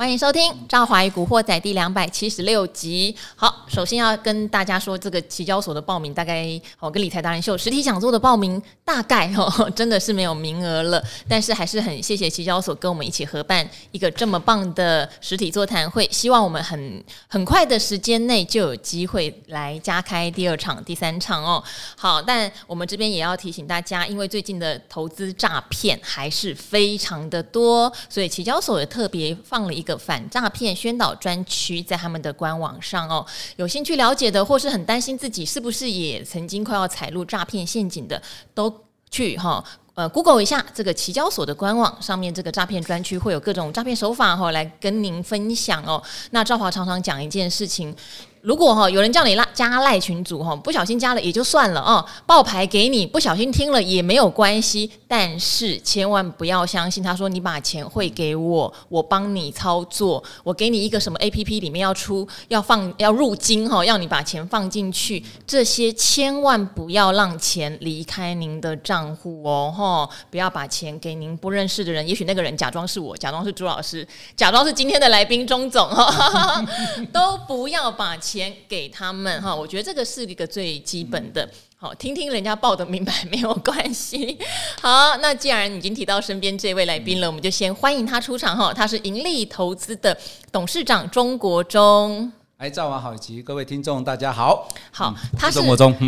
欢迎收听《赵华与古惑仔》第两百七十六集。好，首先要跟大家说，这个期交所的报名大概哦，跟理财达人秀实体讲座的报名大概哦，真的是没有名额了。但是还是很谢谢期交所跟我们一起合办一个这么棒的实体座谈会，希望我们很很快的时间内就有机会来加开第二场、第三场哦。好，但我们这边也要提醒大家，因为最近的投资诈骗还是非常的多，所以期交所也特别放了一个。反诈骗宣导专区在他们的官网上哦，有兴趣了解的，或是很担心自己是不是也曾经快要踩入诈骗陷阱的，都去哈呃 Google 一下这个期交所的官网上面这个诈骗专区，会有各种诈骗手法哈来跟您分享哦。那赵华常常讲一件事情。如果哈有人叫你拉加赖群组哈，不小心加了也就算了哦，报牌给你，不小心听了也没有关系，但是千万不要相信他说你把钱汇给我，我帮你操作，我给你一个什么 APP 里面要出要放要入金哈，要你把钱放进去，这些千万不要让钱离开您的账户哦哈，不要把钱给您不认识的人，也许那个人假装是我，假装是朱老师，假装是今天的来宾钟总哈，都不要把钱。钱给他们哈，我觉得这个是一个最基本的。好，听听人家报的明白没有关系。好，那既然已经提到身边这位来宾了，我们就先欢迎他出场哈。他是盈利投资的董事长钟国忠。哎，赵王好，以及各位听众，大家好。好，他是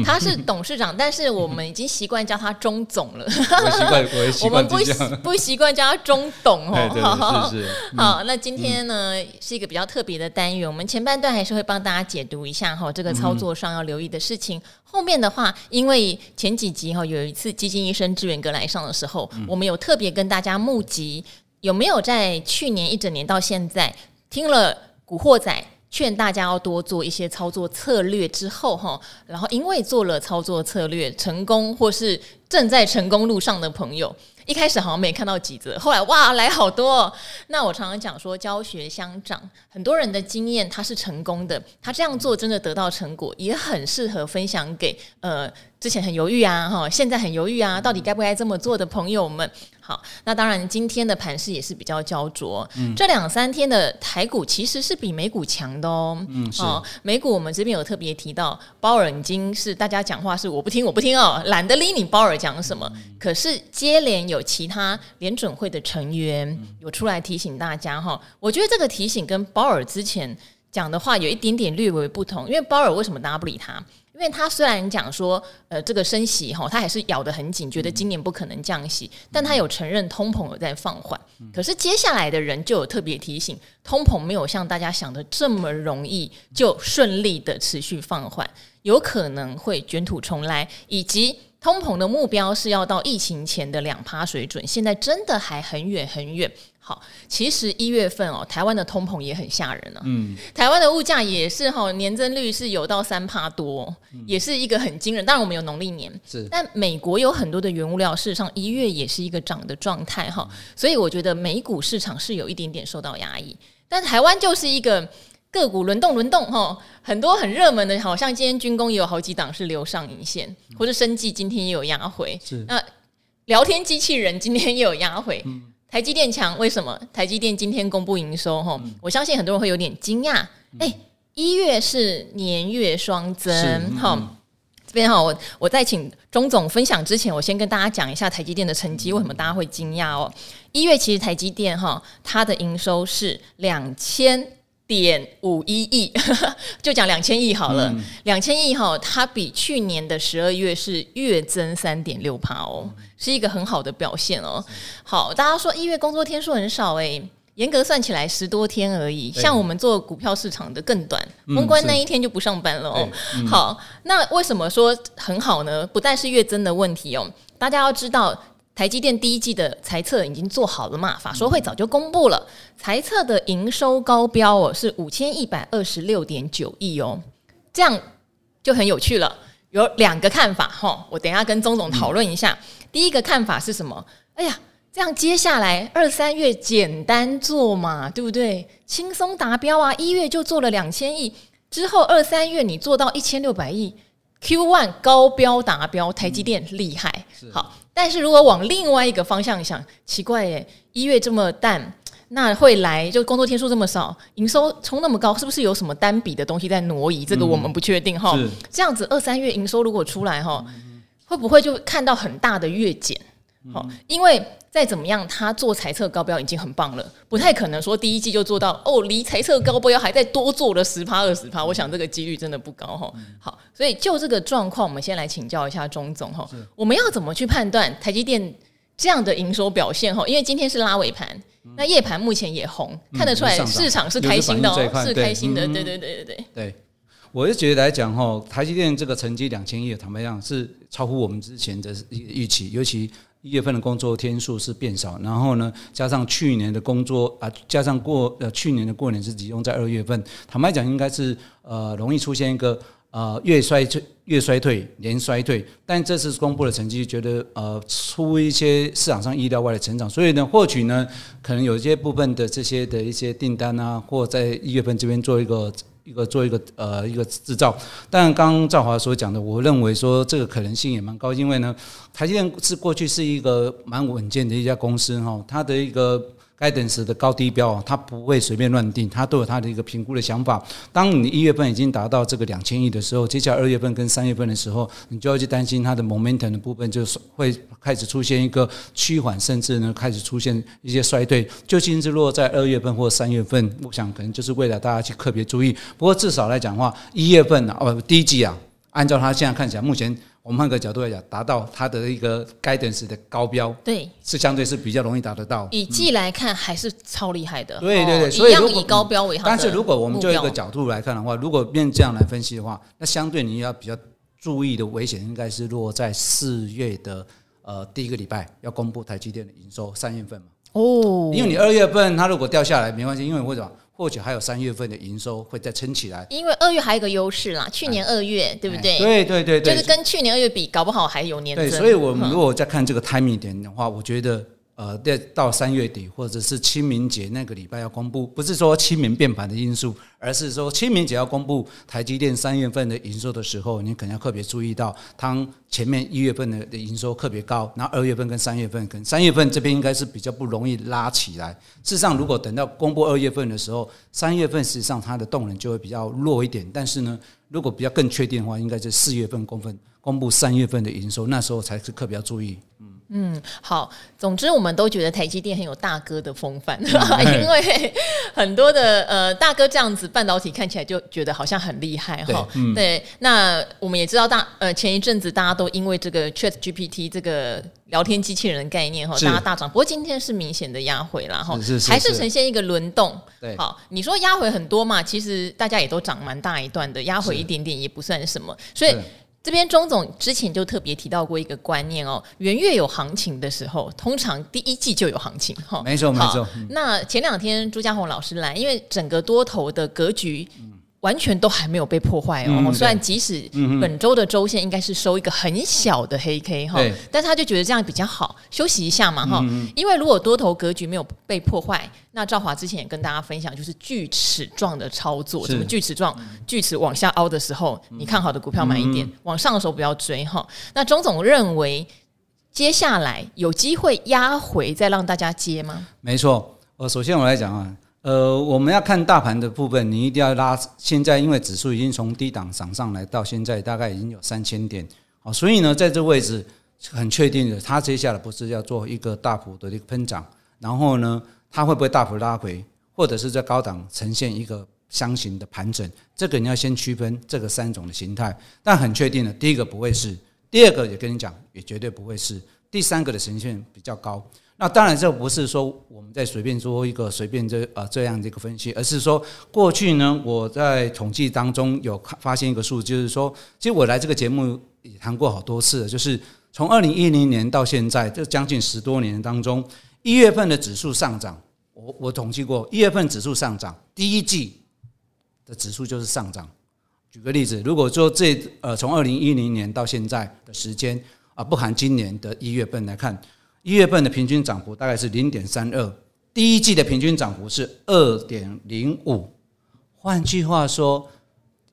他是董事长，但是我们已经习惯叫他钟总了。我习惯，我习惯。我们不不习惯叫他钟董哦。对对是是。好，那今天呢是一个比较特别的单元，我们前半段还是会帮大家解读一下哈，这个操作上要留意的事情。后面的话，因为前几集哈有一次基金医生志远哥来上的时候，我们有特别跟大家募集，有没有在去年一整年到现在听了古惑仔，劝大家要多做一些操作策略之后哈，然后因为做了操作策略成功，或是正在成功路上的朋友，一开始好像没看到几则，后来哇来好多哦。那我常常讲说教学相长，很多人的经验他是成功的，他这样做真的得到成果，也很适合分享给呃。之前很犹豫啊，哈，现在很犹豫啊，到底该不该这么做的朋友们，好，那当然今天的盘势也是比较焦灼，嗯，这两三天的台股其实是比美股强的哦，嗯，哦，美股我们这边有特别提到，鲍尔已经是大家讲话是我不听我不听哦，懒得理你鲍尔讲什么，可是接连有其他联准会的成员有出来提醒大家哈，我觉得这个提醒跟鲍尔之前讲的话有一点点略微不同，因为鲍尔为什么大家不理他？因为他虽然讲说，呃，这个升息哈，他还是咬得很紧，觉得今年不可能降息，但他有承认通膨有在放缓。可是接下来的人就有特别提醒，通膨没有像大家想的这么容易就顺利的持续放缓，有可能会卷土重来，以及通膨的目标是要到疫情前的两趴水准，现在真的还很远很远。好，其实一月份哦，台湾的通膨也很吓人啊。嗯，台湾的物价也是哈，年增率是有到三趴多，嗯，也是一个很惊人。当然我们有农历年，是，但美国有很多的原物料，事实上一月也是一个涨的状态哈。所以我觉得美股市场是有一点点受到压抑，但台湾就是一个个股轮动轮动哈，很多很热门的，好像今天军工也有好几档是留上影线，或者生技今天也有压回，是。那聊天机器人今天也有压回。嗯。台积电强，为什么？台积电今天公布营收，哈、嗯，我相信很多人会有点惊讶。哎、嗯，一月是年月双增，好、嗯，这边哈，我我在请钟总分享之前，我先跟大家讲一下台积电的成绩，为什么大家会惊讶哦？一月其实台积电哈，它的营收是两千点五一亿，就讲两千亿好了，两千亿哈，它比去年的十二月是月增三点六帕哦。是一个很好的表现哦。好，大家说一月工作天数很少诶，严格算起来十多天而已。像我们做股票市场的更短，封关那一天就不上班了哦。好，那为什么说很好呢？不但是月增的问题哦，大家要知道台积电第一季的财测已经做好了嘛，法说会早就公布了，财测的营收高标哦是五千一百二十六点九亿哦，这样就很有趣了。有两个看法哈，我等一下跟钟总讨论一下。第一个看法是什么？哎呀，这样接下来二三月简单做嘛，对不对？轻松达标啊！一月就做了两千亿，之后二三月你做到一千六百亿，Q one 高标达标，台积电厉害。好，但是如果往另外一个方向想，奇怪耶，一月这么淡，那会来就工作天数这么少，营收冲那么高，是不是有什么单笔的东西在挪移？这个我们不确定哈。这样子二三月营收如果出来哈，会不会就看到很大的月减？好，因为再怎么样，他做财测高标已经很棒了，不太可能说第一季就做到哦，离财测高标还在多做了十趴二十趴，我想这个几率真的不高哈。好，所以就这个状况，我们先来请教一下钟总哈，我们要怎么去判断台积电这样的营收表现哈？因为今天是拉尾盘，那夜盘目前也红，看得出来市场是开心的哦，是开心的，对对对对对。对，我就觉得来讲哈，台积电这个成绩两千亿，坦白讲是超乎我们之前的预期，尤其。一月份的工作天数是变少，然后呢，加上去年的工作啊，加上过呃去年的过年是集中在二月份，坦白讲应该是呃容易出现一个呃月衰退、月衰退、年衰退，但这次公布的成绩觉得呃出一些市场上意料外的成长，所以呢，或许呢可能有一些部分的这些的一些订单啊，或在一月份这边做一个。一个做一个呃一个制造，但刚赵华所讲的，我认为说这个可能性也蛮高，因为呢，台积电是过去是一个蛮稳健的一家公司哈，它的一个。该等时的高低标，它不会随便乱定，它都有它的一个评估的想法。当你一月份已经达到这个两千亿的时候，接下来二月份跟三月份的时候，你就要去担心它的 momentum 的部分，就是会开始出现一个趋缓，甚至呢开始出现一些衰退。究竟是落在二月份或三月份，我想可能就是为了大家去特别注意。不过至少来讲的话，一月份啊，哦，第一季啊，按照它现在看起来，目前。我们换个角度来讲，达到它的一个 guidance 的高标，对，是相对是比较容易达得到。以季来看，还是超厉害的。对对对，所以一样以高标为。但是如果我们就一个角度来看的话，如果变这样来分析的话，那相对你要比较注意的危险，应该是落在四月的呃第一个礼拜要公布台积电的营收，三月份嘛。哦，因为你二月份它如果掉下来没关系，因为为什么？或许还有三月份的营收会再撑起来，因为二月还有一个优势啦，去年二月、哎、对不对？对对对对，就是跟去年二月比，搞不好还有年增。对，所以我们如果再看这个 timing 点的话，我觉得。呃，在到三月底或者是清明节那个礼拜要公布，不是说清明变盘的因素，而是说清明节要公布台积电三月份的营收的时候，你可能要特别注意到，它前面一月份的的营收特别高，然后二月份跟三月份，跟三月份这边应该是比较不容易拉起来。事实上，如果等到公布二月份的时候，三月份实际上它的动能就会比较弱一点。但是呢，如果比较更确定的话，应该是四月份公分公布三月份的营收，那时候才是特别要注意。嗯。嗯，好。总之，我们都觉得台积电很有大哥的风范，嗯、因为很多的呃大哥这样子，半导体看起来就觉得好像很厉害哈。对，嗯、对，那我们也知道大呃前一阵子大家都因为这个 Chat GPT 这个聊天机器人的概念哈，大家大涨。不过今天是明显的压回了哈，还是呈现一个轮动。对，好，你说压回很多嘛？其实大家也都涨蛮大一段的，压回一点点也不算什么，所以。这边钟总之前就特别提到过一个观念哦，元月有行情的时候，通常第一季就有行情哈。没错，没错。那前两天朱家红老师来，因为整个多头的格局。完全都还没有被破坏哦，嗯、虽然即使本周的周线应该是收一个很小的黑 K 哈，但是他就觉得这样比较好，休息一下嘛哈。嗯、因为如果多头格局没有被破坏，那赵华之前也跟大家分享，就是锯齿状的操作，什么锯齿状？锯齿往下凹的时候，你看好的股票买一点，嗯、往上的时候不要追哈。那钟总认为接下来有机会压回再让大家接吗？没错，呃，首先我来讲啊。呃，我们要看大盘的部分，你一定要拉。现在因为指数已经从低档涨上来，到现在大概已经有三千点，好，所以呢，在这位置很确定的，它接下来不是要做一个大幅的一个喷涨，然后呢，它会不会大幅拉回，或者是在高档呈现一个箱型的盘整，这个你要先区分这个三种的形态。但很确定的，第一个不会是，第二个也跟你讲，也绝对不会是，第三个的呈现比较高。那当然，这不是说我们在随便做一个随便这呃这样的一个分析，而是说过去呢，我在统计当中有发现一个数，就是说，其实我来这个节目也谈过好多次了，就是从二零一零年到现在这将近十多年当中，一月份的指数上涨，我我统计过，一月份指数上涨，第一季的指数就是上涨。举个例子，如果说这呃从二零一零年到现在的时间啊，不含今年的一月份来看。一月份的平均涨幅大概是零点三二，第一季的平均涨幅是二点零五。换句话说，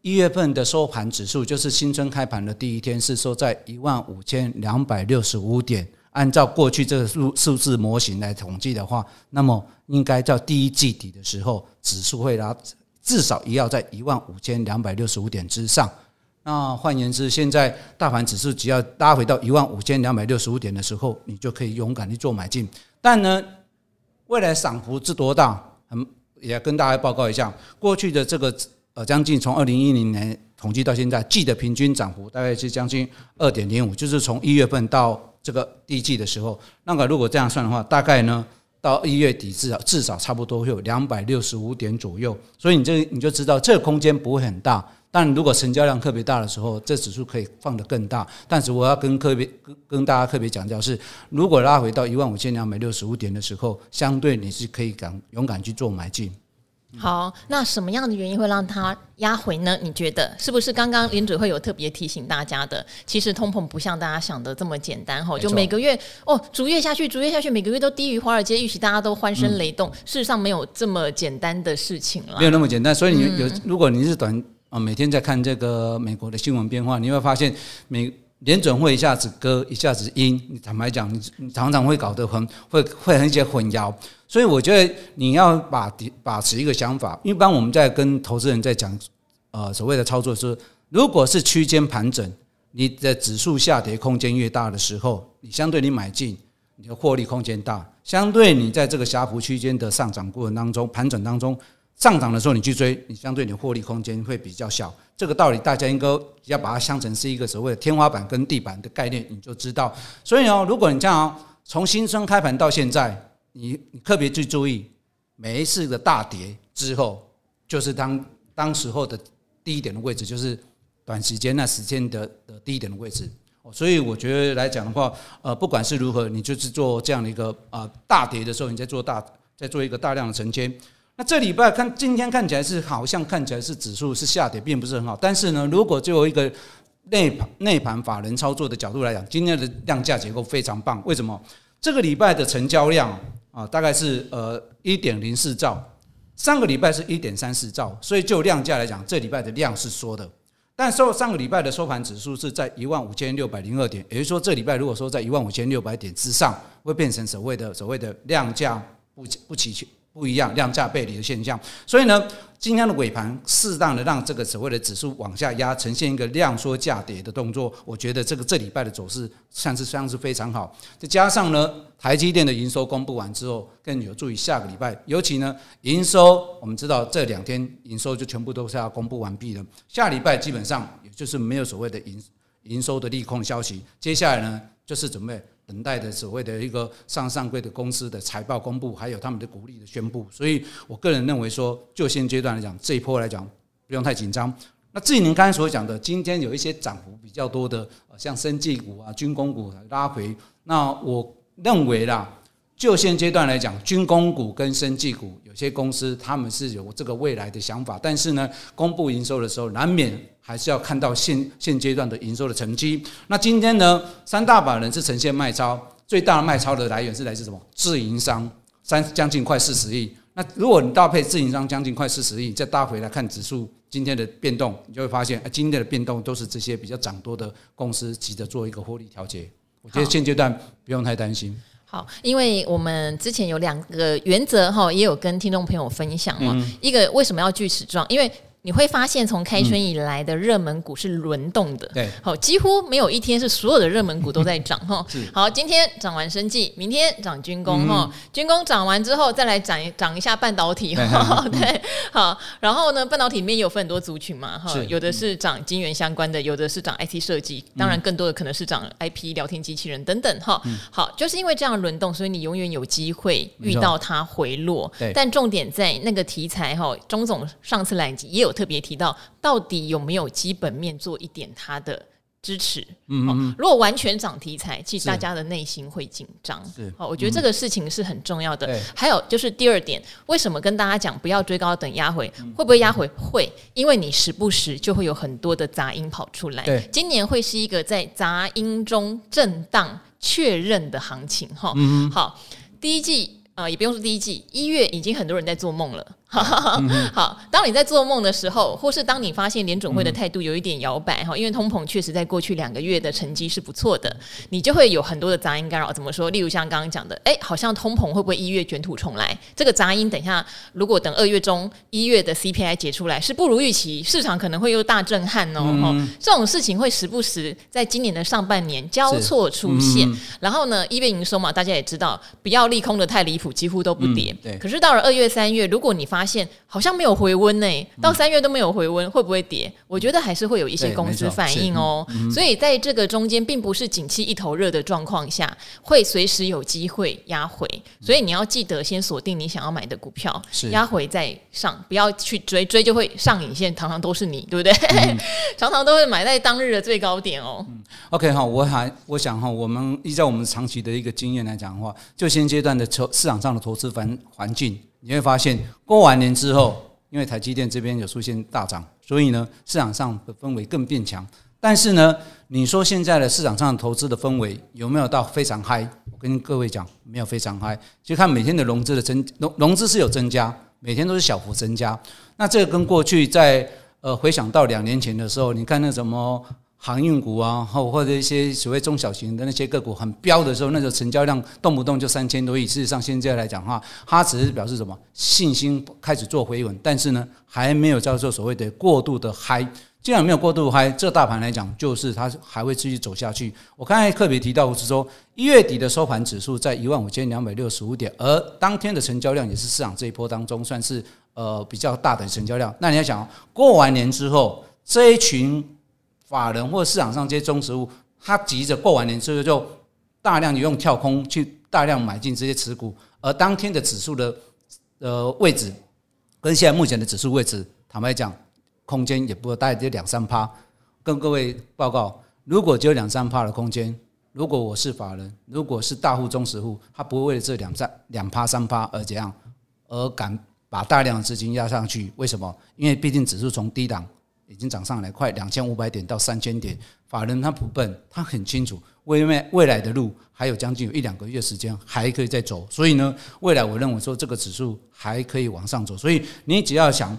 一月份的收盘指数就是新春开盘的第一天是收在一万五千两百六十五点，按照过去这个数数字模型来统计的话，那么应该在第一季底的时候，指数会拉至少也要在一万五千两百六十五点之上。那换言之，现在大盘指数只要拉回到一万五千两百六十五点的时候，你就可以勇敢去做买进。但呢，未来涨幅是多大？很也跟大家报告一下，过去的这个呃将近从二零一零年统计到现在，季的平均涨幅大概是将近二点零五，就是从一月份到这个第一季的时候，那个如果这样算的话，大概呢到一月底至少至少差不多会有两百六十五点左右，所以你这你就知道这个空间不会很大。但如果成交量特别大的时候，这指数可以放得更大。但是我要跟特别跟跟大家特别强调是，如果拉回到一万五千两百六十五点的时候，相对你是可以敢勇敢去做买进。好，那什么样的原因会让它压回呢？你觉得是不是刚刚联准会有特别提醒大家的？其实通膨不像大家想的这么简单哈，就每个月哦，逐月下去，逐月下去，每个月都低于华尔街预期，大家都欢声雷动。事实上没有这么简单的事情了，没有那么简单。所以你有，如果你是短。啊，每天在看这个美国的新闻变化，你会发现美联准会一下子鸽，一下子鹰。你坦白讲，你你常常会搞得很会会很一些混淆。所以我觉得你要把把持一个想法。一般我们在跟投资人在讲，呃，所谓的操作是，如果是区间盘整，你的指数下跌空间越大的时候，你相对你买进，你的获利空间大。相对你在这个狭幅区间的上涨过程当中，盘整当中。上涨的时候你去追，你相对你的获利空间会比较小。这个道理大家应该要把它想成是一个所谓的天花板跟地板的概念，你就知道。所以哦，如果你这样从新春开盘到现在，你你特别去注意每一次的大跌之后，就是当当时候的低点的位置，就是短时间那时间的的低点的位置。所以我觉得来讲的话，呃，不管是如何，你就是做这样的一个啊大跌的时候，你在做大在做一个大量的承接。那这礼拜看，今天看起来是好像看起来是指数是下跌，并不是很好。但是呢，如果就有一个内盘内盘法人操作的角度来讲，今天的量价结构非常棒。为什么？这个礼拜的成交量啊，大概是呃一点零四兆，上个礼拜是一点三四兆，所以就量价来讲，这礼拜的量是缩的。但收上个礼拜的收盘指数是在一万五千六百零二点，也就是说，这礼拜如果说在一万五千六百点之上，会变成所谓的所谓的量价不不齐全。不一样，量价背离的现象，所以呢，今天的尾盘适当的让这个所谓的指数往下压，呈现一个量缩价跌的动作，我觉得这个这礼拜的走势算是算是非常好。再加上呢，台积电的营收公布完之后，更有助于下个礼拜，尤其呢，营收我们知道这两天营收就全部都是要公布完毕了，下礼拜基本上也就是没有所谓的营营收的利空消息，接下来呢就是准备。等待的所谓的一个上上柜的公司的财报公布，还有他们的股利的宣布，所以我个人认为说，就现阶段来讲，这一波来讲不用太紧张。那至于您刚才所讲的，今天有一些涨幅比较多的，像生技股啊、军工股拉回，那我认为啦。就现阶段来讲，军工股跟生技股有些公司他们是有这个未来的想法，但是呢，公布营收的时候，难免还是要看到现现阶段的营收的成绩。那今天呢，三大法人是呈现卖超，最大的卖超的来源是来自什么？自营商三将近快四十亿。那如果你搭配自营商将近快四十亿，再搭回来看指数今天的变动，你就会发现，今天的变动都是这些比较涨多的公司急着做一个获利调节。我觉得现阶段不用太担心。好，因为我们之前有两个原则哈，也有跟听众朋友分享嘛。一个为什么要锯齿状？因为你会发现，从开春以来的热门股是轮动的，对，好，几乎没有一天是所有的热门股都在涨 哈。好，今天涨完生技，明天涨军工哈，军工涨完之后再来涨涨一下半导体 哈，对，好，然后呢，半导体里面也有分很多族群嘛哈，有的是涨晶圆相关的，有的是涨 IT 设计，当然更多的可能是涨 IP 聊天机器人等等哈。好，就是因为这样轮动，所以你永远有机会遇到它回落，但重点在那个题材哈。钟总上次来也有。特别提到，到底有没有基本面做一点它的支持？嗯，嗯，如果完全涨题材，其实大家的内心会紧张。是，好，我觉得这个事情是很重要的。对，还有就是第二点，为什么跟大家讲不要追高等压回？会不会压回？会，因为你时不时就会有很多的杂音跑出来。对，今年会是一个在杂音中震荡确认的行情。哈，嗯，好，第一季。啊，也不用说第一季，一月已经很多人在做梦了。好，当你在做梦的时候，或是当你发现联准会的态度有一点摇摆哈，因为通膨确实在过去两个月的成绩是不错的，你就会有很多的杂音干扰。怎么说？例如像刚刚讲的，哎，好像通膨会不会一月卷土重来？这个杂音，等一下如果等二月中一月的 CPI 解出来是不如预期，市场可能会又大震撼哦。嗯、这种事情会时不时在今年的上半年交错出现。嗯、然后呢，一月营收嘛，大家也知道，不要利空的太离谱，几乎都不跌。嗯、对。可是到了二月、三月，如果你发发现好像没有回温呢，到三月都没有回温，会不会跌？我觉得还是会有一些公司反应哦。所以在这个中间，并不是景气一头热的状况下，会随时有机会压回。所以你要记得先锁定你想要买的股票，压回再上，不要去追，追就会上影线，常常都是你，对不对？嗯、常常都会买在当日的最高点哦。嗯、OK 哈，我还我想哈，我们依照我们长期的一个经验来讲的话，就现阶段的投市场上的投资环环境。你会发现，过完年之后，因为台积电这边有出现大涨，所以呢，市场上的氛围更变强。但是呢，你说现在的市场上投资的氛围有没有到非常嗨？我跟各位讲，没有非常嗨。就看每天的融资的增融融资是有增加，每天都是小幅增加。那这个跟过去在呃回想到两年前的时候，你看那什么。航运股啊，或或者一些所谓中小型的那些个股很飙的时候，那个成交量动不动就三千多亿。事实上，现在来讲的话，它只是表示什么信心开始做回稳，但是呢，还没有叫做所谓的过度的嗨。既然没有过度嗨，这大盘来讲，就是它还会继续走下去。我刚才特别提到是说，一月底的收盘指数在一万五千两百六十五点，而当天的成交量也是市场这一波当中算是呃比较大的成交量。那你要想，过完年之后这一群。法人或市场上这些中实物，他急着过完年之后就大量用跳空去大量买进这些持股，而当天的指数的呃位置跟现在目前的指数位置，坦白讲，空间也不大，概就两三趴。跟各位报告，如果只有两三趴的空间，如果我是法人，如果是大户中实户，他不会为了这两三两趴三趴而怎样，而敢把大量的资金压上去？为什么？因为毕竟指数从低档。已经涨上来快两千五百点到三千点，法人他不笨，他很清楚未未未来的路还有将近有一两个月时间还可以再走，所以呢，未来我认为说这个指数还可以往上走，所以你只要想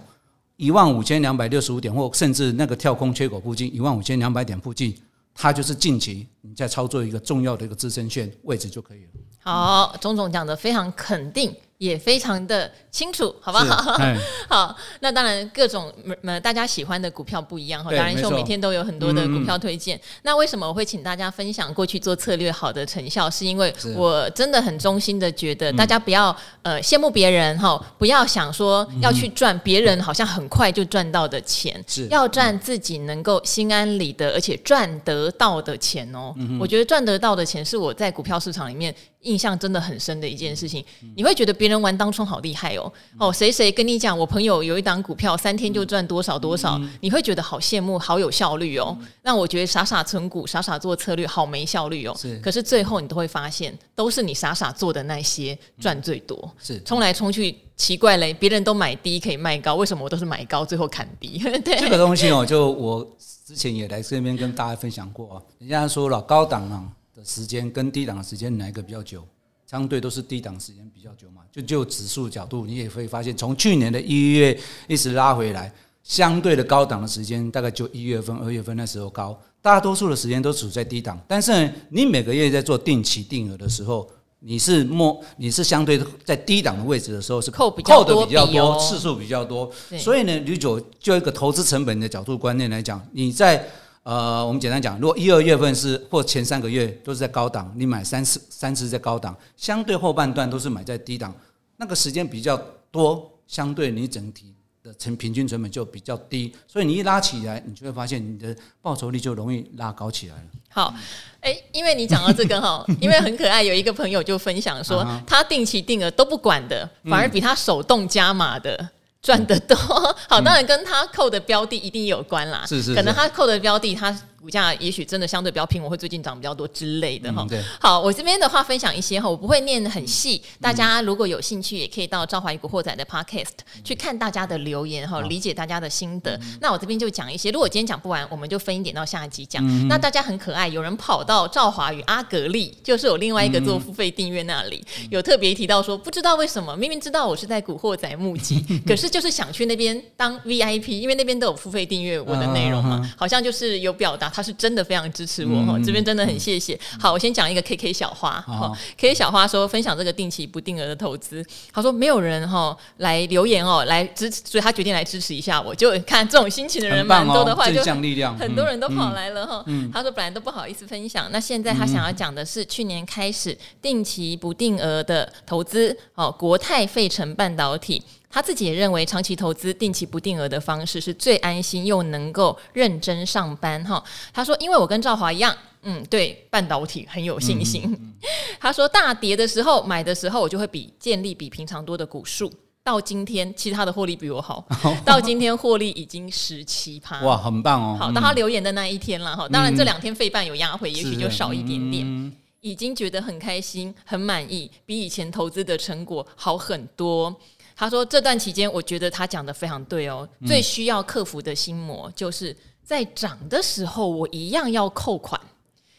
一万五千两百六十五点或甚至那个跳空缺口附近一万五千两百点附近，它就是近期你再操作一个重要的一个支撑线位置就可以了。好，钟总讲的非常肯定。也非常的清楚，好不好？好，那当然各种呃大家喜欢的股票不一样哈。达人秀每天都有很多的股票推荐。那为什么我会请大家分享过去做策略好的成效？是因为我真的很衷心的觉得，大家不要呃羡慕别人哈，不要想说要去赚别人好像很快就赚到的钱，要赚自己能够心安理得而且赚得到的钱哦。我觉得赚得到的钱是我在股票市场里面。印象真的很深的一件事情，你会觉得别人玩当冲好厉害哦哦，谁谁跟你讲，我朋友有一档股票三天就赚多少多少，你会觉得好羡慕，好有效率哦。让我觉得傻傻存股，傻傻做策略，好没效率哦。是，可是最后你都会发现，都是你傻傻做的那些赚最多。是，冲来冲去，奇怪嘞，别人都买低可以卖高，为什么我都是买高最后砍低？对，这个东西哦，就我之前也来这边跟大家分享过啊，人家说了高档啊的。时间跟低档的时间哪一个比较久？相对都是低档时间比较久嘛。就就指数角度，你也会发现，从去年的一月一直拉回来，相对的高档的时间大概就一月份、二月份那时候高。大多数的时间都处在低档，但是，你每个月在做定期定额的时候，你是摸你是相对在低档的位置的时候是扣的比较多，次数比较多。所以呢，吕九就一个投资成本的角度观念来讲，你在。呃，我们简单讲，如果一二月份是或前三个月都是在高档，你买三次三次在高档，相对后半段都是买在低档，那个时间比较多，相对你整体的成平均成本就比较低，所以你一拉起来，你就会发现你的报酬率就容易拉高起来了。好，哎，因为你讲到这个哈，因为很可爱，有一个朋友就分享说，他定期定额都不管的，反而比他手动加码的。赚得多 好，当然跟他扣的标的一定有关啦。是是，可能他扣的标的，他股价也许真的相对比较平，我会最近涨比较多之类的哈、好，我这边的话分享一些哈，我不会念很细，大家如果有兴趣，也可以到赵华与古惑仔的 Podcast 去看大家的留言哈，理解大家的心得。嗯、那我这边就讲一些，如果今天讲不完，我们就分一点到下一集讲。嗯、那大家很可爱，有人跑到赵华与阿格力，就是有另外一个做付费订阅那里，嗯、有特别提到说，不知道为什么，明明知道我是在古惑仔募集，可是就是想去那边当 VIP，因为那边都有付费订阅我的内容嘛，好像就是有表达他是真的非常支持我哈，嗯、这边真的很谢谢。好，我先讲一个 KK 小花哈，KK 小花说分享这个定期不定额的投资，他说没有人哈来留言哦来支持，所以他决定来支持一下我，就 看这种心情的人蛮多的话，就很多人都跑来了哈。他说本来都不好意思分享，那现在他想要讲的是去年开始定期不定额的投资哦，国泰费城半导体。他自己也认为，长期投资定期不定额的方式是最安心又能够认真上班哈。他说：“因为我跟赵华一样，嗯，对半导体很有信心。嗯嗯” 他说：“大跌的时候买的时候，我就会比建立比平常多的股数。到今天，其实他的获利比我好，到今天获利已经十七趴，哇，很棒哦。好，当他留言的那一天了哈。当然这两天费半有压回，也许就少一点点。嗯、已经觉得很开心、很满意，比以前投资的成果好很多。”他说：“这段期间，我觉得他讲的非常对哦。嗯、最需要克服的心魔，就是在涨的时候，我一样要扣款。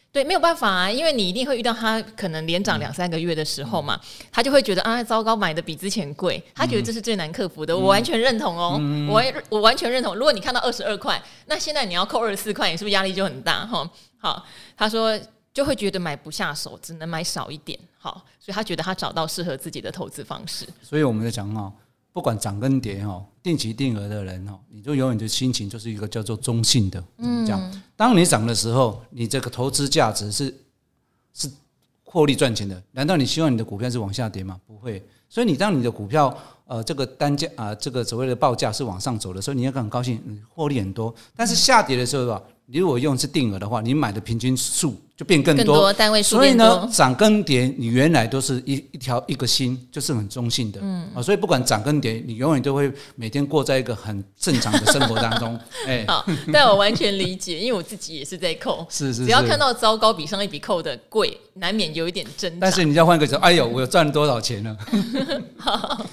对，没有办法啊，因为你一定会遇到他可能连涨两三个月的时候嘛，嗯、他就会觉得啊，糟糕，买的比之前贵。他觉得这是最难克服的。嗯、我完全认同哦，嗯、我我完全认同。如果你看到二十二块，那现在你要扣二十四块，你是不是压力就很大？哈，好，他说就会觉得买不下手，只能买少一点。”好，所以他觉得他找到适合自己的投资方式。所以我们在讲哦，不管涨跟跌哦，定期定额的人哦，你就永远的心情就是一个叫做中性的。嗯，这样，当你涨的时候，你这个投资价值是是获利赚钱的。难道你希望你的股票是往下跌吗？不会。所以你当你的股票呃这个单价啊、呃、这个所谓的报价是往上走的时候，你应该很高兴，你获利很多。但是下跌的时候吧，你如果用是定额的话，你买的平均数。就变更多，单位数，所以呢，涨跟跌，你原来都是一一条一个心，就是很中性的，嗯。啊，所以不管涨跟跌，你永远都会每天过在一个很正常的生活当中，哎，好，但我完全理解，因为我自己也是在扣，是 是，是，只要看到糟糕比上一笔扣的贵，难免有一点挣扎。但是你要换个角度，哎呦，我有赚了多少钱呢？好，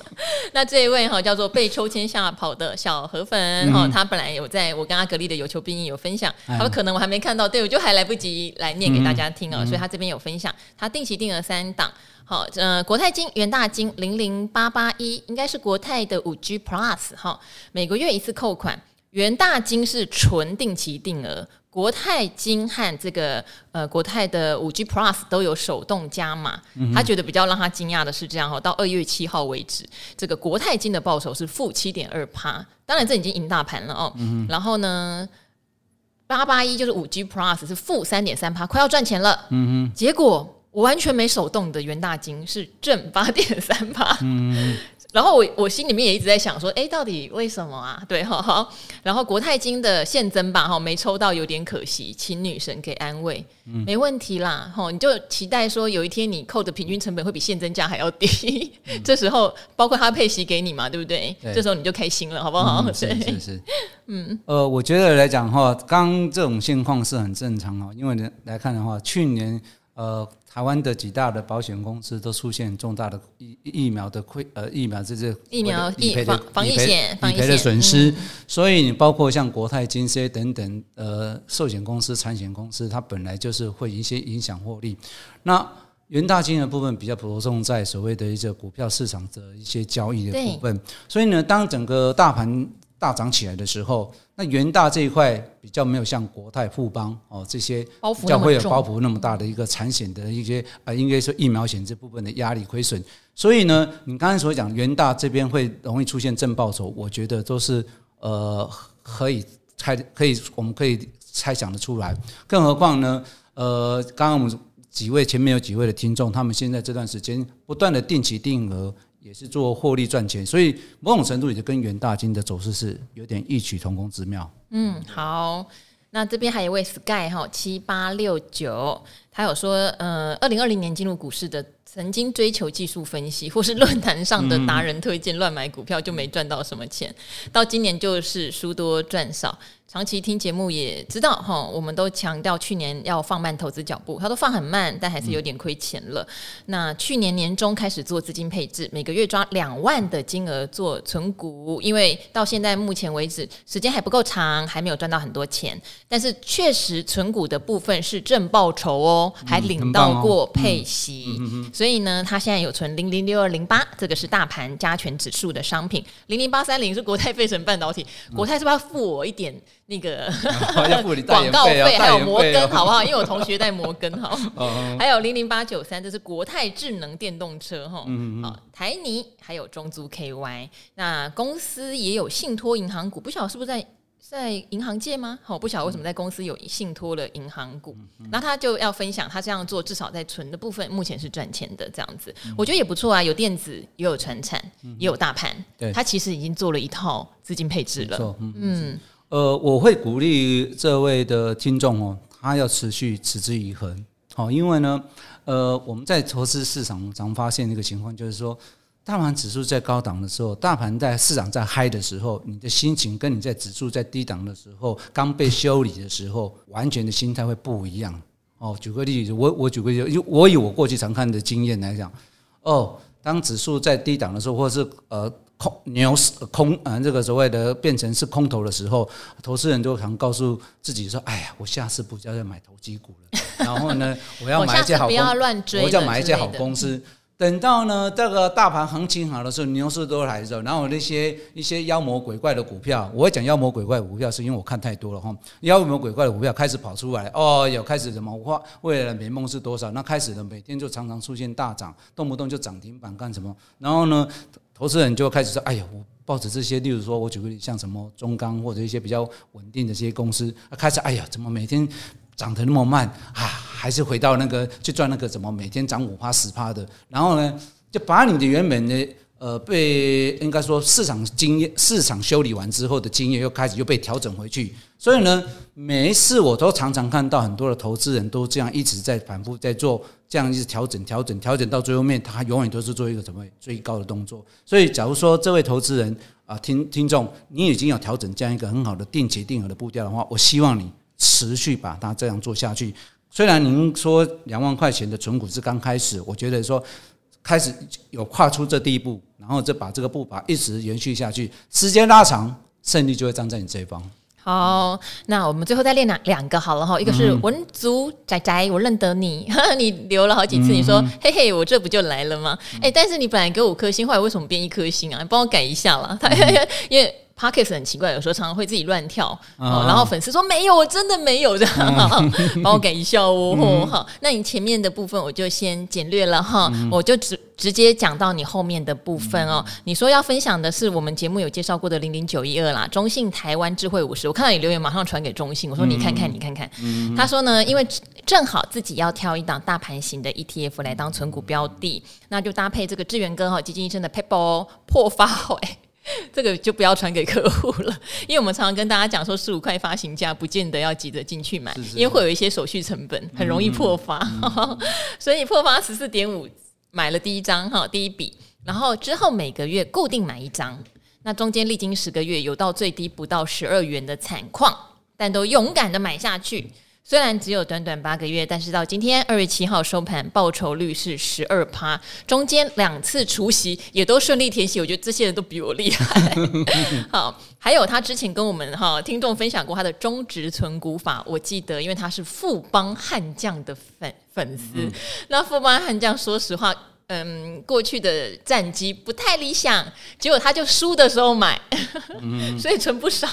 那这一位哈叫做被抽签吓跑的小河粉哈，嗯、他本来有在我跟阿格力的有求必应有分享，他说可能我还没看到，对我就还来不及来念。给大家听哦，所以他这边有分享，他定期定额三档，好，呃，国泰金、元大金零零八八一，应该是国泰的五 G Plus 哈，每个月一次扣款，元大金是纯定期定额，国泰金和这个呃国泰的五 G Plus 都有手动加码，他觉得比较让他惊讶的是这样哈，到二月七号为止，这个国泰金的报酬是负七点二趴，当然这已经赢大盘了哦，然后呢？八八一就是五 G Plus 是负三点三趴，快要赚钱了。嗯哼，结果我完全没手动的元大金是正八点三趴。嗯哼。然后我我心里面也一直在想说，哎，到底为什么啊？对，好好。然后国泰金的现增吧，哈，没抽到有点可惜，请女神给安慰。嗯，没问题啦，哈，你就期待说有一天你扣的平均成本会比现增价还要低，嗯、这时候包括他配息给你嘛，对不对？对，这时候你就开心了，好不好？嗯、是是是，嗯，呃，我觉得来讲哈，刚这种现况是很正常哦，因为呢来看的话，去年呃。台湾的几大的保险公司都出现重大的疫疫苗的亏呃疫苗这些疫苗理赔的防疫险理赔的损失，所以你包括像国泰金 C 等等呃寿险公司、产险公司，它本来就是会一些影响获利。那元大金的部分比较着重在所谓的一些股票市场的一些交易的部分，所以呢，当整个大盘大涨起来的时候，那元大这一块比较没有像国泰、富邦哦这些比较会有包袱那么大的一个产险的一些啊，应该说疫苗险这部分的压力亏损。所以呢，你刚才所讲元大这边会容易出现正报酬，我觉得都是呃可以猜可以我们可以猜想的出来。更何况呢，呃，刚刚我们几位前面有几位的听众，他们现在这段时间不断的定期定额。也是做获利赚钱，所以某种程度也就跟元大金的走势是有点异曲同工之妙。嗯，好，那这边还有一位 Sky 哈七八六九，他有说，呃，二零二零年进入股市的，曾经追求技术分析，或是论坛上的达人推荐乱买股票，就没赚到什么钱。到今年就是输多赚少。长期听节目也知道哈，我们都强调去年要放慢投资脚步，他都放很慢，但还是有点亏钱了。嗯、那去年年中开始做资金配置，每个月抓两万的金额做存股，因为到现在目前为止时间还不够长，还没有赚到很多钱。但是确实存股的部分是正报酬哦，还领到过配息，所以呢，他现在有存零零六二零八，这个是大盘加权指数的商品，零零八三零是国泰费城半导体，国泰是不是要付我一点？那个 广告费还有摩根好不好？因为我同学在摩根哈，还有零零八九三，这是国泰智能电动车哈，好台泥还有中租 KY，那公司也有信托银行股，不晓得是不是在在银行界吗？好，不晓得为什么在公司有信托的银行股，那他就要分享他这样做，至少在存的部分目前是赚钱的这样子，我觉得也不错啊，有电子也有传产也有大盘，他其实已经做了一套资金配置了，嗯。呃，我会鼓励这位的听众哦，他要持续持之以恒，好，因为呢，呃，我们在投资市场常发现一个情况，就是说，大盘指数在高档的时候，大盘在市场在嗨的时候，你的心情跟你在指数在低档的时候，刚被修理的时候，完全的心态会不一样。哦，举个例子，我我举个例子，就我以我过去常看的经验来讲，哦，当指数在低档的时候，或者是呃。空牛市空啊，这个所谓的变成是空头的时候，投资人都常告诉自己说：“哎呀，我下次不要再买投机股了。”然后呢，我要 买一些好公司，我要买一些好公司。等到呢，这个大盘行情好的时候，牛市都来的时候，然后那些一些妖魔鬼怪的股票，我会讲妖魔鬼怪股票，是因为我看太多了哈。妖魔鬼怪的股票开始跑出来，哦，有开始什么？我未来的美梦是多少？那开始的每天就常常出现大涨，动不动就涨停板干什么？然后呢，投资人就开始说：“哎呀，我抱着这些，例如说，我举个例，像什么中钢或者一些比较稳定的这些公司，开始哎呀，怎么每天？”涨得那么慢啊，还是回到那个去赚那个什么每天涨五趴十趴的，然后呢，就把你的原本的呃被应该说市场经验市场修理完之后的经验又开始又被调整回去，所以呢，每一次我都常常看到很多的投资人都这样一直在反复在做这样一直调整调整调整到最后面，他永远都是做一个什么最高的动作。所以，假如说这位投资人啊听听众，你已经有调整这样一个很好的定期定额的步调的话，我希望你。持续把它这样做下去。虽然您说两万块钱的存股是刚开始，我觉得说开始有跨出这第一步，然后再把这个步伐一直延续下去，时间拉长，胜利就会站在你这一方。好，那我们最后再练两两个好了哈，一个是文竹仔仔，我认得你，你留了好几次，你说嘿嘿，我这不就来了吗？哎，但是你本来给我五颗星，后来为什么变一颗星啊？你帮我改一下啦，因为。Podcast 很奇怪，有时候常常会自己乱跳，哦、然后粉丝说没有，我真的没有这样，帮我改一下哦。好，那你前面的部分我就先简略了哈，嗯、我就直直接讲到你后面的部分哦。嗯、你说要分享的是我们节目有介绍过的零零九一二啦，中信台湾智慧五十，我看到你留言马上传给中信，我说你看看你看看，嗯、他说呢，因为正好自己要挑一档大盘型的 ETF 来当存股标的，那就搭配这个志源哥哈基金医生的 Pebble 破发会。这个就不要传给客户了，因为我们常常跟大家讲说，十五块发行价不见得要急着进去买，是是是因为会有一些手续成本，很容易破发。嗯、所以破发十四点五买了第一张哈，第一笔，然后之后每个月固定买一张，那中间历经十个月，有到最低不到十二元的惨况，但都勇敢的买下去。虽然只有短短八个月，但是到今天二月七号收盘，报酬率是十二趴，中间两次除夕也都顺利填息，我觉得这些人都比我厉害。好，还有他之前跟我们哈听众分享过他的中职存股法，我记得，因为他是富邦悍将的粉粉丝，嗯、那富邦悍将说实话。嗯，过去的战绩不太理想，结果他就输的时候买，嗯、所以存不少。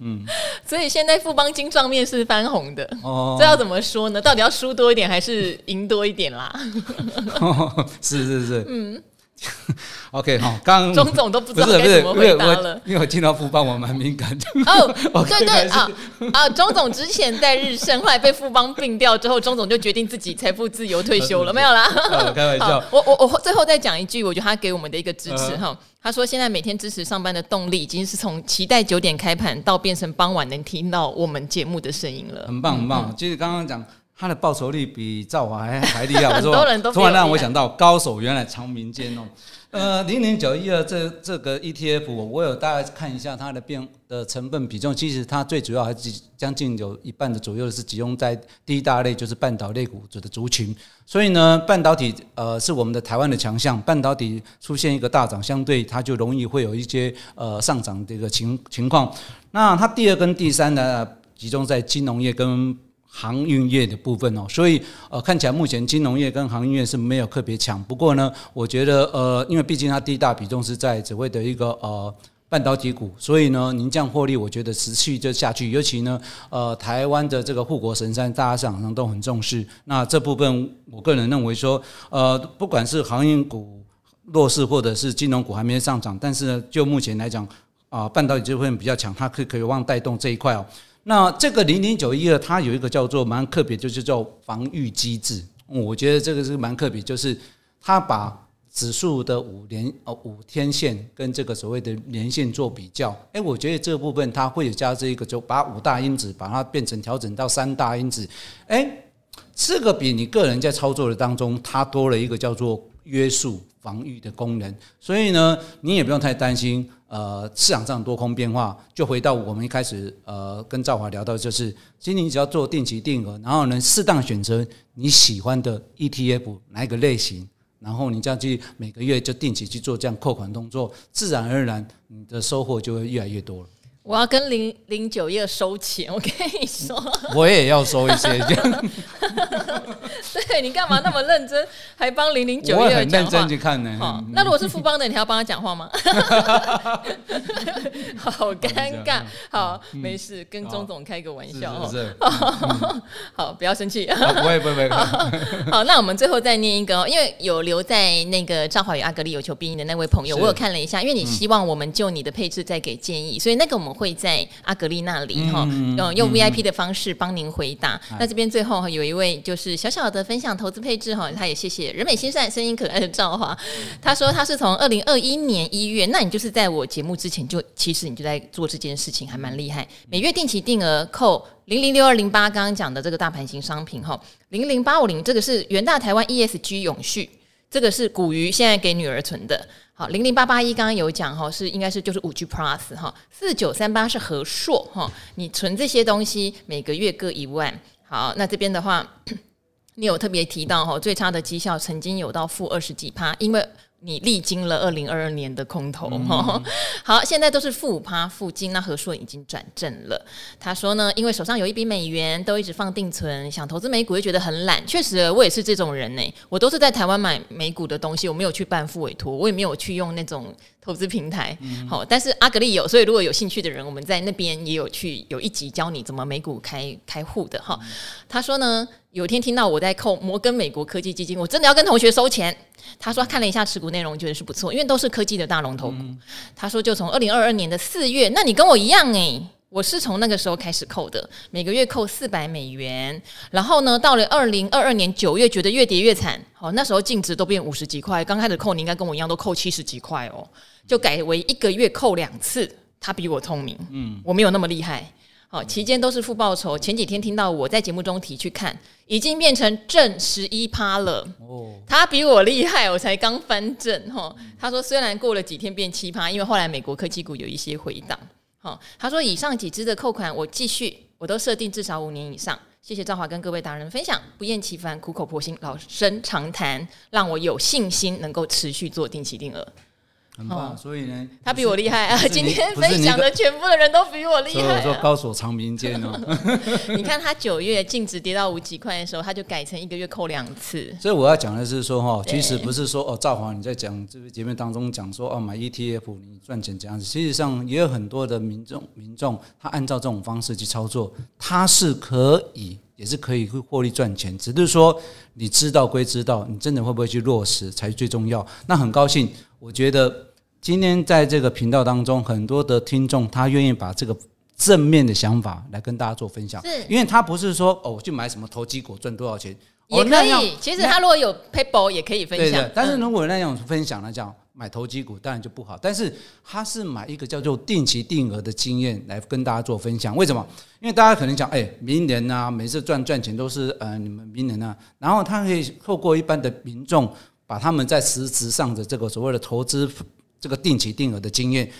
嗯，所以现在富邦金状面是翻红的。哦，这要怎么说呢？到底要输多一点还是赢多一点啦？哦、是是是，嗯。OK 哈，刚钟总都不知道该怎么回答了，因为我听到富邦我蛮敏感的。哦，对对啊啊，钟总之前在日盛，后来被富邦并掉之后，钟总就决定自己财富自由退休了，没有啦。开玩笑，我我我最后再讲一句，我觉得他给我们的一个支持哈。他说现在每天支持上班的动力，已经是从期待九点开盘到变成傍晚能听到我们节目的声音了。很棒很棒，其实刚刚讲。它的报酬率比兆华还还厉害。我说突然让我想到高手原来藏民间哦。呃，零零九一二这这个 ETF，我有大概看一下它的变的成分比重，其实它最主要还是将近有一半的左右是集中在第一大类，就是半导体股的族群。所以呢，半导体呃是我们的台湾的强项，半导体出现一个大涨，相对它就容易会有一些呃上涨的一个情情况。那它第二跟第三呢，集中在金融业跟航运业的部分哦，所以呃看起来目前金融业跟航运业是没有特别强。不过呢，我觉得呃，因为毕竟它第一大比重是在所谓的一个呃半导体股，所以呢，您这样获利，我觉得持续就下去。尤其呢，呃，台湾的这个护国神山，大家市场上都很重视。那这部分，我个人认为说，呃，不管是航运股弱势，或者是金融股还没上涨，但是呢，就目前来讲，啊、呃，半导体这部分比较强，它可可以望带动这一块哦。那这个零零九一二，它有一个叫做蛮特别，就是叫防御机制。我觉得这个是蛮特别，就是它把指数的五连呃五天线跟这个所谓的年线做比较。哎，我觉得这部分它会有加这一个，就把五大因子把它变成调整到三大因子。哎，这个比你个人在操作的当中，它多了一个叫做约束防御的功能。所以呢，你也不用太担心。呃，市场上多空变化，就回到我们一开始呃跟赵华聊到，就是其实你只要做定期定额，然后能适当选择你喜欢的 ETF 哪一个类型，然后你这样去每个月就定期去做这样扣款动作，自然而然你的收获就会越来越多了。我要跟零零九一二收钱，我跟你说，我也要收一些。对，你干嘛那么认真，还帮零零九一二讲话？认真去看呢。好，那如果是富邦的，你还要帮他讲话吗？好尴尬。好，没事，跟钟总开个玩笑。是是。好，不要生气。不会不会不会。好，那我们最后再念一个，哦因为有留在那个赵华与阿格力有求必应的那位朋友，我有看了一下，因为你希望我们就你的配置再给建议，所以那个我们。会在阿格丽那里哈，嗯，用 VIP 的方式帮您回答。嗯、那这边最后有一位就是小小的分享投资配置哈，他也谢谢人美心善、声音可爱的赵华。他说他是从二零二一年一月，那你就是在我节目之前就其实你就在做这件事情，还蛮厉害。每月定期定额扣零零六二零八，刚刚讲的这个大盘型商品哈，零零八五零这个是元大台湾 ESG 永续，这个是古鱼现在给女儿存的。好，零零八八一刚刚有讲哈，是应该是就是五 G Plus 哈，四九三八是和硕哈，你存这些东西每个月各一万。好，那这边的话，你有特别提到哈，最差的绩效曾经有到负二十几趴，因为。你历经了二零二二年的空头，嗯、好，现在都是负五趴附近，那何硕已经转正了。他说呢，因为手上有一笔美元，都一直放定存，想投资美股又觉得很懒。确实，我也是这种人呢，我都是在台湾买美股的东西，我没有去办副委托，我也没有去用那种。投资平台，好，但是阿格力有，所以如果有兴趣的人，我们在那边也有去有一集教你怎么美股开开户的哈。他说呢，有一天听到我在扣摩根美国科技基金，我真的要跟同学收钱。他说他看了一下持股内容，觉得是不错，因为都是科技的大龙头股。他说就从二零二二年的四月，那你跟我一样诶、欸。我是从那个时候开始扣的，每个月扣四百美元，然后呢，到了二零二二年九月，觉得越跌越惨，好，那时候净值都变五十几块，刚开始扣你应该跟我一样都扣七十几块哦，就改为一个月扣两次，他比我聪明，嗯，我没有那么厉害，好，期间都是负报酬，前几天听到我在节目中提去看，已经变成正十一趴了，哦，他比我厉害，我才刚翻正哈，他说虽然过了几天变七趴，因为后来美国科技股有一些回档。好，他说以上几支的扣款我继续，我都设定至少五年以上。谢谢赵华跟各位达人分享，不厌其烦，苦口婆心，老生常谈，让我有信心能够持续做定期定额。很棒，所以呢，他比我厉害啊！今天分享的全部的人都比我厉害，啊。所以我说高手藏民间哦。你看他九月净值跌到五几块的时候，他就改成一个月扣两次。所以我要讲的是说哈，其实不是说哦，赵华你在讲这个节目当中讲说哦，买 ETF 你赚钱这样子，实际上也有很多的民众民众他按照这种方式去操作，他是可以也是可以会获利赚钱，只是说你知道归知道，你真的会不会去落实才是最重要。那很高兴。我觉得今天在这个频道当中，很多的听众他愿意把这个正面的想法来跟大家做分享，是因为他不是说哦，我去买什么投机股赚多少钱，也可以。其实他如果有 paper 也可以分享。但是如果那样分享来讲，买投机股当然就不好，但是他是买一个叫做定期定额的经验来跟大家做分享。为什么？因为大家可能讲，哎，明年啊，每次赚赚钱都是呃你们明年啊，然后他可以透过一般的民众，把他们在实质上的这个所谓的投资这个定期定额的经验，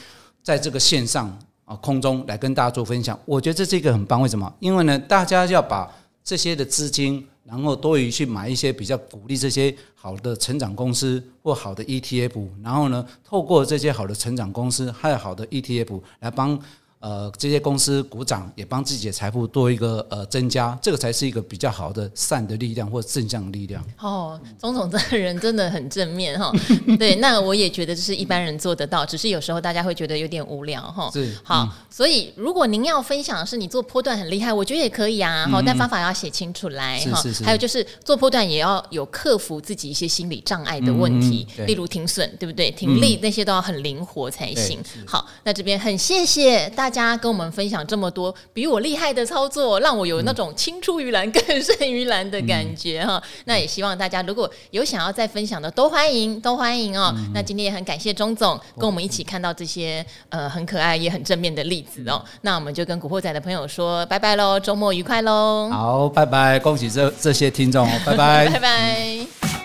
在这个线上啊空中来跟大家做分享。我觉得这是一个很棒。为什么？因为呢，大家要把这些的资金。然后多余去买一些比较鼓励这些好的成长公司或好的 ETF，然后呢，透过这些好的成长公司还有好的 ETF 来帮。呃，这些公司股掌也帮自己的财富多一个呃增加，这个才是一个比较好的善的力量或正向的力量。哦，钟总这个人真的很正面哈。对，那我也觉得这是一般人做得到，只是有时候大家会觉得有点无聊哈。是。好，所以如果您要分享的是你做波段很厉害，我觉得也可以啊。好，但方法要写清楚来哈。是是是。还有就是做波段也要有克服自己一些心理障碍的问题，例如停损，对不对？停利那些都要很灵活才行。好，那这边很谢谢大家跟我们分享这么多比我厉害的操作，让我有那种青出于蓝更胜于蓝的感觉哈。那也希望大家如果有想要再分享的，都欢迎，都欢迎哦。那今天也很感谢钟总跟我们一起看到这些呃很可爱也很正面的例子哦。那我们就跟古惑仔的朋友说拜拜喽，周末愉快喽。好，拜拜，恭喜这这些听众，拜拜，拜拜。